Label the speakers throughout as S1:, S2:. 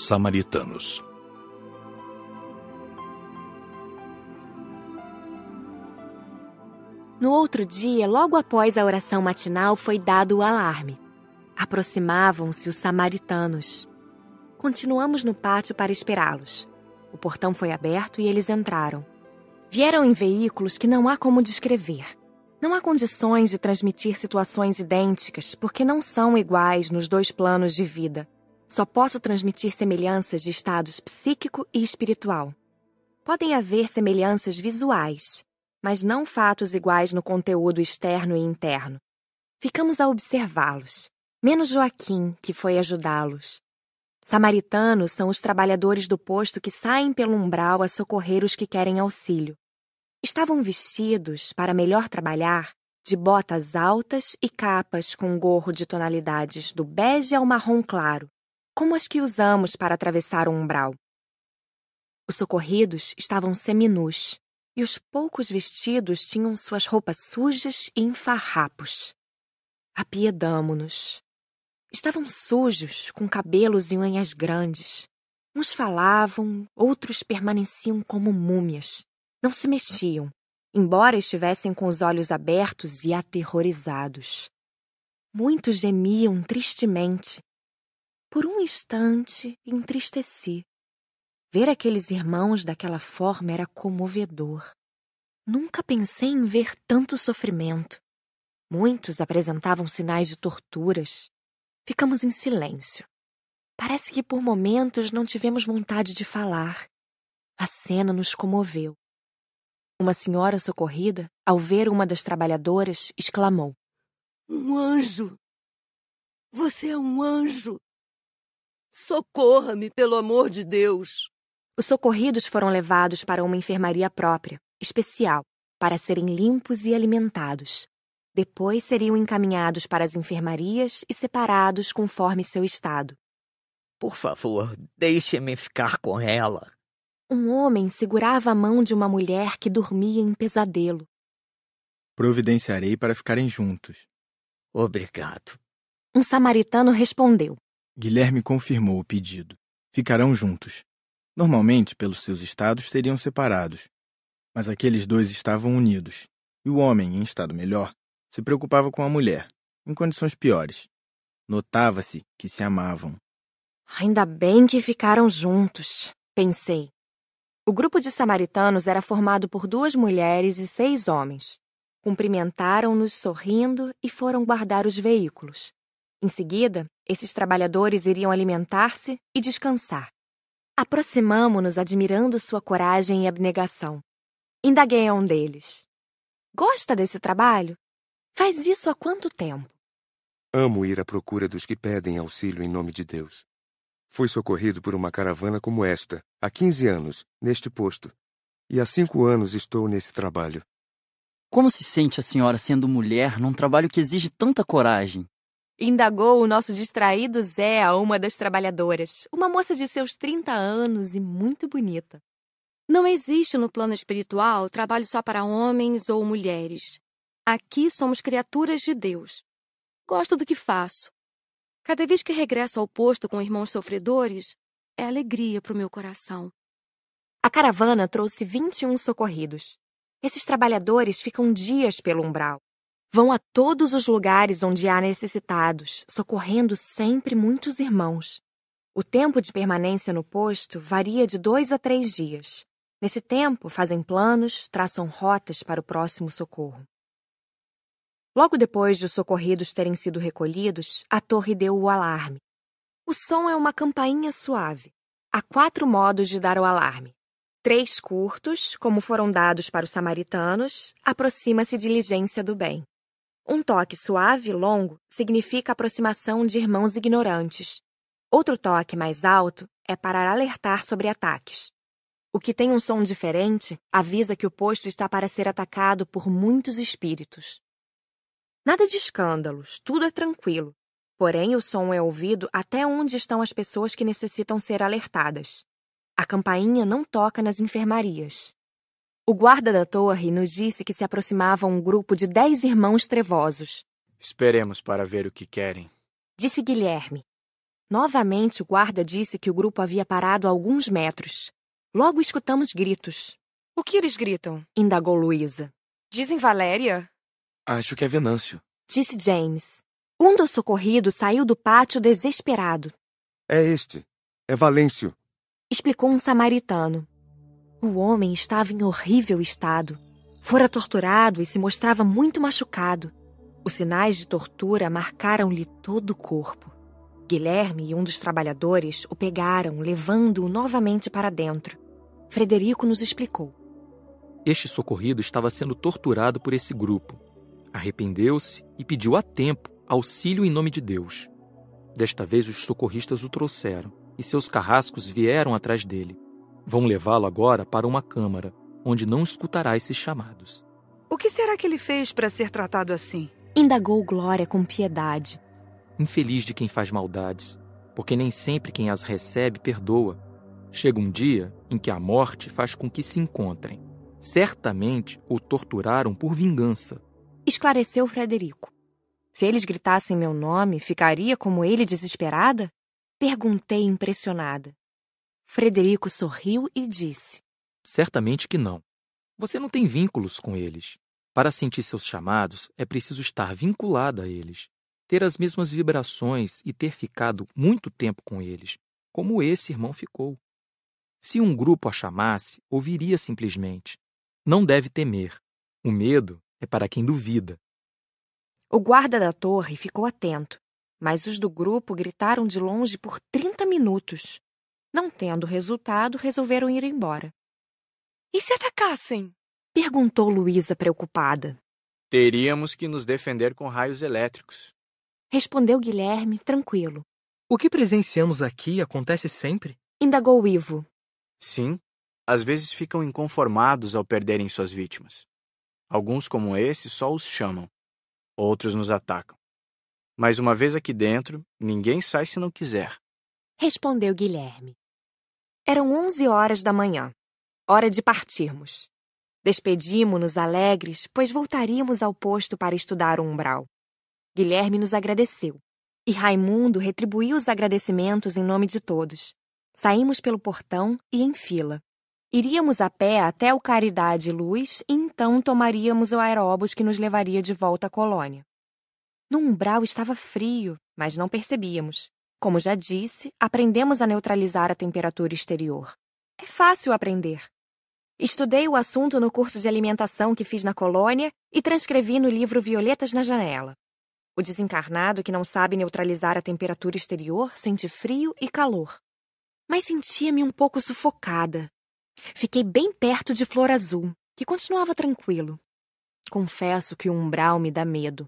S1: samaritanos.
S2: No outro dia, logo após a oração matinal, foi dado o alarme. Aproximavam-se os samaritanos. Continuamos no pátio para esperá-los. O portão foi aberto e eles entraram. Vieram em veículos que não há como descrever. Não há condições de transmitir situações idênticas, porque não são iguais nos dois planos de vida. Só posso transmitir semelhanças de estados psíquico e espiritual. Podem haver semelhanças visuais, mas não fatos iguais no conteúdo externo e interno. Ficamos a observá-los, menos Joaquim, que foi ajudá-los. Samaritanos são os trabalhadores do posto que saem pelo umbral a socorrer os que querem auxílio. Estavam vestidos, para melhor trabalhar, de botas altas e capas com gorro de tonalidades do bege ao marrom claro, como as que usamos para atravessar o umbral. Os socorridos estavam seminus, e os poucos vestidos tinham suas roupas sujas e em farrapos. Apiedamo-nos. Estavam sujos, com cabelos e unhas grandes. Uns falavam, outros permaneciam como múmias. Não se mexiam, embora estivessem com os olhos abertos e aterrorizados. Muitos gemiam tristemente. Por um instante entristeci. Ver aqueles irmãos daquela forma era comovedor. Nunca pensei em ver tanto sofrimento. Muitos apresentavam sinais de torturas. Ficamos em silêncio. Parece que por momentos não tivemos vontade de falar. A cena nos comoveu. Uma senhora socorrida, ao ver uma das trabalhadoras, exclamou:
S3: Um anjo! Você é um anjo! Socorra-me, pelo amor de Deus!
S2: Os socorridos foram levados para uma enfermaria própria, especial, para serem limpos e alimentados. Depois seriam encaminhados para as enfermarias e separados conforme seu estado.
S4: Por favor, deixe-me ficar com ela.
S2: Um homem segurava a mão de uma mulher que dormia em pesadelo.
S5: Providenciarei para ficarem juntos.
S4: Obrigado.
S2: Um samaritano respondeu.
S5: Guilherme confirmou o pedido. Ficarão juntos. Normalmente, pelos seus estados, seriam separados. Mas aqueles dois estavam unidos. E o homem, em estado melhor, se preocupava com a mulher, em condições piores. Notava-se que se amavam.
S2: Ainda bem que ficaram juntos, pensei. O grupo de samaritanos era formado por duas mulheres e seis homens. Cumprimentaram-nos sorrindo e foram guardar os veículos. Em seguida, esses trabalhadores iriam alimentar-se e descansar. Aproximamo-nos admirando sua coragem e abnegação. Indaguei a um deles. Gosta desse trabalho? Faz isso há quanto tempo?
S6: Amo ir à procura dos que pedem auxílio em nome de Deus. Fui socorrido por uma caravana como esta, há 15 anos, neste posto. E há cinco anos estou nesse trabalho.
S7: Como se sente a senhora sendo mulher num trabalho que exige tanta coragem?
S2: Indagou o nosso distraído Zé a uma das trabalhadoras, uma moça de seus 30 anos e muito bonita.
S8: Não existe no plano espiritual trabalho só para homens ou mulheres. Aqui somos criaturas de Deus. Gosto do que faço. Cada vez que regresso ao posto com irmãos sofredores, é alegria para o meu coração.
S2: A caravana trouxe 21 socorridos. Esses trabalhadores ficam dias pelo umbral. Vão a todos os lugares onde há necessitados, socorrendo sempre muitos irmãos. O tempo de permanência no posto varia de dois a três dias. Nesse tempo, fazem planos, traçam rotas para o próximo socorro. Logo depois de os socorridos terem sido recolhidos, a torre deu o alarme. O som é uma campainha suave. Há quatro modos de dar o alarme. Três curtos, como foram dados para os samaritanos, aproxima-se diligência do bem. Um toque suave e longo significa aproximação de irmãos ignorantes. Outro toque mais alto é para alertar sobre ataques. O que tem um som diferente avisa que o posto está para ser atacado por muitos espíritos. Nada de escândalos, tudo é tranquilo. Porém, o som é ouvido até onde estão as pessoas que necessitam ser alertadas. A campainha não toca nas enfermarias. O guarda da torre nos disse que se aproximava um grupo de dez irmãos trevosos.
S9: Esperemos para ver o que querem.
S2: Disse Guilherme. Novamente, o guarda disse que o grupo havia parado a alguns metros. Logo escutamos gritos.
S1: O que eles gritam?
S2: Indagou Luísa.
S1: Dizem Valéria?
S9: Acho que é Venâncio.
S2: Disse James. Um dos socorridos saiu do pátio desesperado.
S6: É este. É Valêncio.
S2: Explicou um samaritano. O homem estava em horrível estado. Fora torturado e se mostrava muito machucado. Os sinais de tortura marcaram-lhe todo o corpo. Guilherme e um dos trabalhadores o pegaram, levando-o novamente para dentro. Frederico nos explicou.
S10: Este socorrido estava sendo torturado por esse grupo. Arrependeu-se e pediu a tempo auxílio em nome de Deus. Desta vez os socorristas o trouxeram e seus carrascos vieram atrás dele. Vão levá-lo agora para uma câmara, onde não escutará esses chamados.
S1: O que será que ele fez para ser tratado assim?
S2: Indagou Glória com piedade.
S10: Infeliz de quem faz maldades, porque nem sempre quem as recebe perdoa. Chega um dia em que a morte faz com que se encontrem. Certamente o torturaram por vingança.
S2: Esclareceu Frederico. Se eles gritassem meu nome, ficaria como ele desesperada? Perguntei impressionada. Frederico sorriu e disse:
S10: Certamente que não. Você não tem vínculos com eles. Para sentir seus chamados, é preciso estar vinculada a eles, ter as mesmas vibrações e ter ficado muito tempo com eles, como esse irmão ficou. Se um grupo a chamasse, ouviria simplesmente. Não deve temer. O medo é para quem duvida.
S2: O guarda da torre ficou atento, mas os do grupo gritaram de longe por 30 minutos. Não tendo resultado, resolveram ir embora.
S1: E se atacassem?
S2: Perguntou Luísa preocupada.
S5: Teríamos que nos defender com raios elétricos.
S2: Respondeu Guilherme, tranquilo.
S11: O que presenciamos aqui acontece sempre?
S2: Indagou Ivo.
S5: Sim, às vezes ficam inconformados ao perderem suas vítimas. Alguns, como esse, só os chamam. Outros nos atacam. Mas uma vez aqui dentro, ninguém sai se não quiser.
S2: Respondeu Guilherme. Eram onze horas da manhã. Hora de partirmos. Despedimo-nos alegres, pois voltaríamos ao posto para estudar o umbral. Guilherme nos agradeceu. E Raimundo retribuiu os agradecimentos em nome de todos. Saímos pelo portão e em fila. Iríamos a pé até o Caridade Luz e então tomaríamos o aeróbus que nos levaria de volta à colônia. No umbral estava frio, mas não percebíamos. Como já disse, aprendemos a neutralizar a temperatura exterior. É fácil aprender. Estudei o assunto no curso de alimentação que fiz na colônia e transcrevi no livro Violetas na Janela. O desencarnado que não sabe neutralizar a temperatura exterior sente frio e calor. Mas sentia-me um pouco sufocada. Fiquei bem perto de Flor Azul, que continuava tranquilo. Confesso que o umbral me dá medo.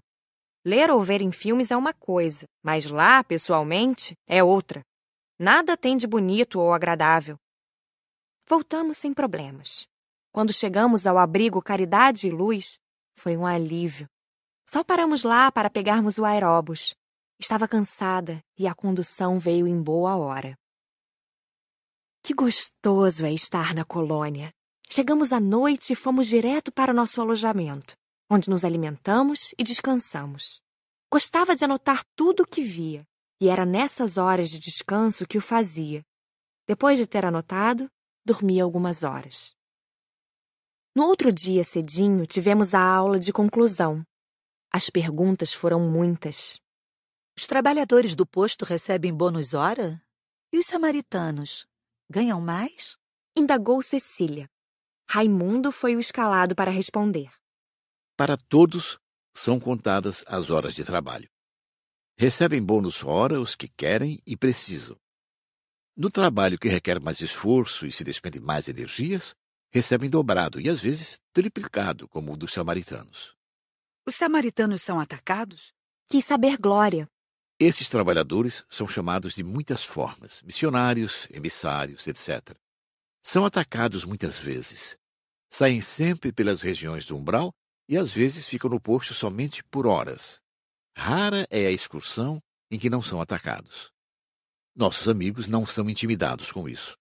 S2: Ler ou ver em filmes é uma coisa, mas lá, pessoalmente, é outra. Nada tem de bonito ou agradável. Voltamos sem problemas. Quando chegamos ao abrigo Caridade e Luz, foi um alívio. Só paramos lá para pegarmos o aeróbus. Estava cansada e a condução veio em boa hora. Que gostoso é estar na colônia. Chegamos à noite e fomos direto para o nosso alojamento, onde nos alimentamos e descansamos. Gostava de anotar tudo o que via, e era nessas horas de descanso que o fazia. Depois de ter anotado, dormia algumas horas. No outro dia cedinho, tivemos a aula de conclusão. As perguntas foram muitas.
S3: Os trabalhadores do posto recebem bônus hora? E os samaritanos? Ganham mais?
S2: Indagou Cecília. Raimundo foi o escalado para responder.
S12: Para todos são contadas as horas de trabalho. Recebem bônus hora os que querem e precisam. No trabalho que requer mais esforço e se despende mais energias, recebem dobrado e às vezes triplicado, como o dos samaritanos.
S1: Os samaritanos são atacados?
S2: Quis saber Glória.
S12: Esses trabalhadores são chamados de muitas formas, missionários, emissários, etc. São atacados muitas vezes. Saem sempre pelas regiões do umbral e às vezes ficam no posto somente por horas. Rara é a excursão em que não são atacados. Nossos amigos não são intimidados com isso.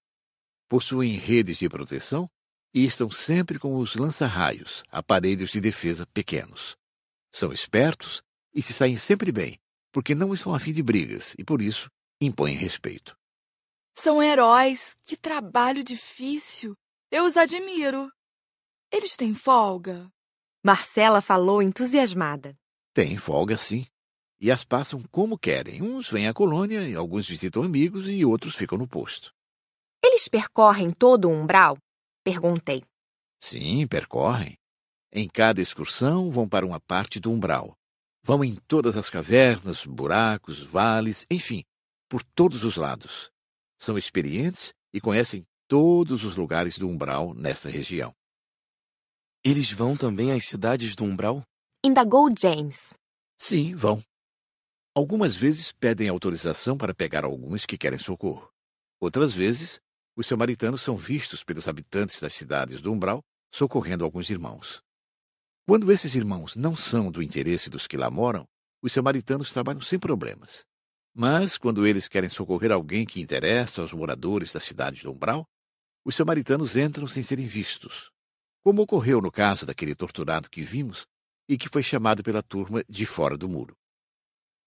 S12: Possuem redes de proteção e estão sempre com os lança-raios, aparelhos de defesa pequenos. São espertos e se saem sempre bem, porque não estão a fim de brigas e por isso impõem respeito.
S13: São heróis. Que trabalho difícil. Eu os admiro. Eles têm folga?
S2: Marcela falou entusiasmada.
S12: Têm folga, sim. E as passam como querem. Uns vêm à colônia, alguns visitam amigos e outros ficam no posto.
S2: Eles percorrem todo o umbral? Perguntei.
S12: Sim, percorrem. Em cada excursão vão para uma parte do umbral. Vão em todas as cavernas, buracos, vales, enfim, por todos os lados. São experientes e conhecem todos os lugares do umbral nesta região.
S9: Eles vão também às cidades do umbral?
S2: Indagou James.
S12: Sim, vão. Algumas vezes pedem autorização para pegar alguns que querem socorro. Outras vezes, os samaritanos são vistos pelos habitantes das cidades do umbral socorrendo alguns irmãos. Quando esses irmãos não são do interesse dos que lá moram, os samaritanos trabalham sem problemas. Mas, quando eles querem socorrer alguém que interessa aos moradores da cidade do Umbral, os samaritanos entram sem serem vistos, como ocorreu no caso daquele torturado que vimos e que foi chamado pela turma de fora do muro.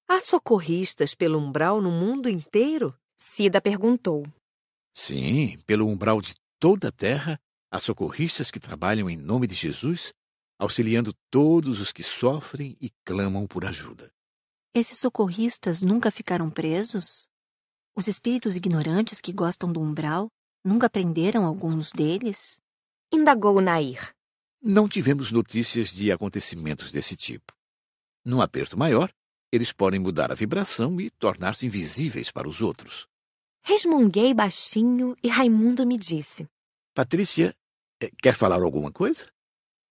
S3: Há socorristas pelo umbral no mundo inteiro?
S2: Cida perguntou.
S12: Sim, pelo umbral de toda a terra, há socorristas que trabalham em nome de Jesus, auxiliando todos os que sofrem e clamam por ajuda.
S14: Esses socorristas nunca ficaram presos? Os espíritos ignorantes que gostam do umbral nunca prenderam alguns deles?
S2: Indagou Nair.
S12: Não tivemos notícias de acontecimentos desse tipo. Num aperto maior, eles podem mudar a vibração e tornar-se invisíveis para os outros.
S2: Resmunguei baixinho e Raimundo me disse:
S12: Patrícia, eh, quer falar alguma coisa?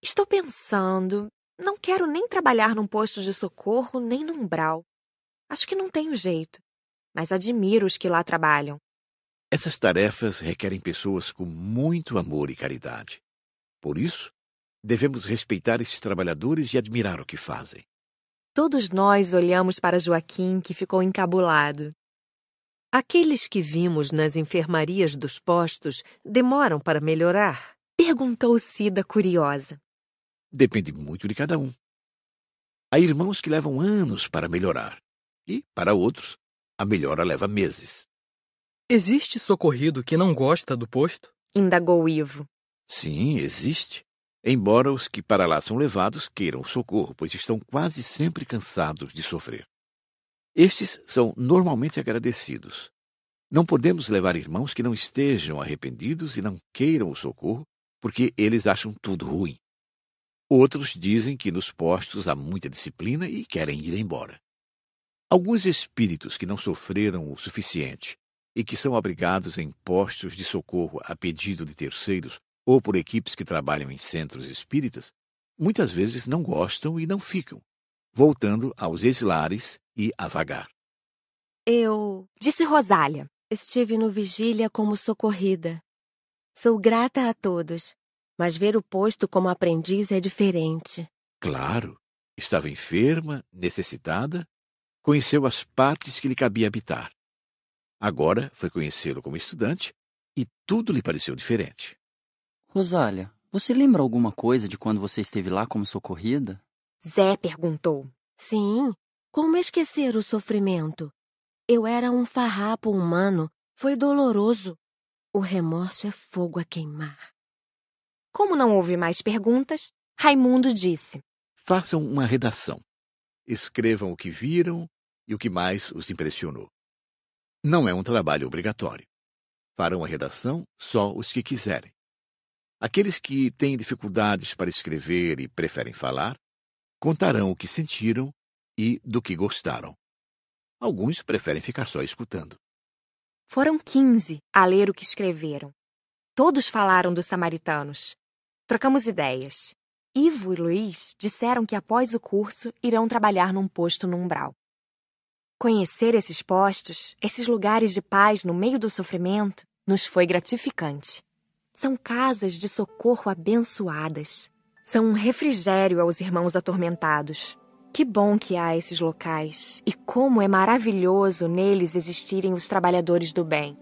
S2: Estou pensando. Não quero nem trabalhar num posto de socorro, nem num umbral. Acho que não tenho jeito. Mas admiro os que lá trabalham.
S12: Essas tarefas requerem pessoas com muito amor e caridade. Por isso, devemos respeitar esses trabalhadores e admirar o que fazem.
S2: Todos nós olhamos para Joaquim, que ficou encabulado.
S3: Aqueles que vimos nas enfermarias dos postos demoram para melhorar?
S2: Perguntou Cida, curiosa.
S12: Depende muito de cada um. Há irmãos que levam anos para melhorar, e, para outros, a melhora leva meses.
S11: Existe socorrido que não gosta do posto?
S2: Indagou Ivo.
S12: Sim, existe. Embora os que para lá são levados queiram socorro, pois estão quase sempre cansados de sofrer. Estes são normalmente agradecidos. Não podemos levar irmãos que não estejam arrependidos e não queiram o socorro, porque eles acham tudo ruim. Outros dizem que nos postos há muita disciplina e querem ir embora. Alguns espíritos que não sofreram o suficiente e que são abrigados em postos de socorro a pedido de terceiros ou por equipes que trabalham em centros espíritas, muitas vezes não gostam e não ficam, voltando aos exilares e a vagar.
S8: Eu,
S2: disse Rosália,
S8: estive no Vigília como socorrida. Sou grata a todos, mas ver o posto como aprendiz é diferente.
S12: Claro. Estava enferma, necessitada, conheceu as partes que lhe cabia habitar. Agora foi conhecê-lo como estudante e tudo lhe pareceu diferente.
S7: Rosália, você lembra alguma coisa de quando você esteve lá como socorrida?
S2: Zé perguntou.
S8: Sim, como esquecer o sofrimento? Eu era um farrapo humano, foi doloroso. O remorso é fogo a queimar.
S2: Como não houve mais perguntas, Raimundo disse:
S12: Façam uma redação. Escrevam o que viram e o que mais os impressionou. Não é um trabalho obrigatório. Farão a redação só os que quiserem. Aqueles que têm dificuldades para escrever e preferem falar, contarão o que sentiram e do que gostaram. Alguns preferem ficar só escutando.
S2: Foram quinze a ler o que escreveram. Todos falaram dos samaritanos. Trocamos ideias. Ivo e Luiz disseram que após o curso irão trabalhar num posto no umbral. Conhecer esses postos, esses lugares de paz no meio do sofrimento, nos foi gratificante. São casas de socorro abençoadas. São um refrigério aos irmãos atormentados. Que bom que há esses locais e como é maravilhoso neles existirem os trabalhadores do bem.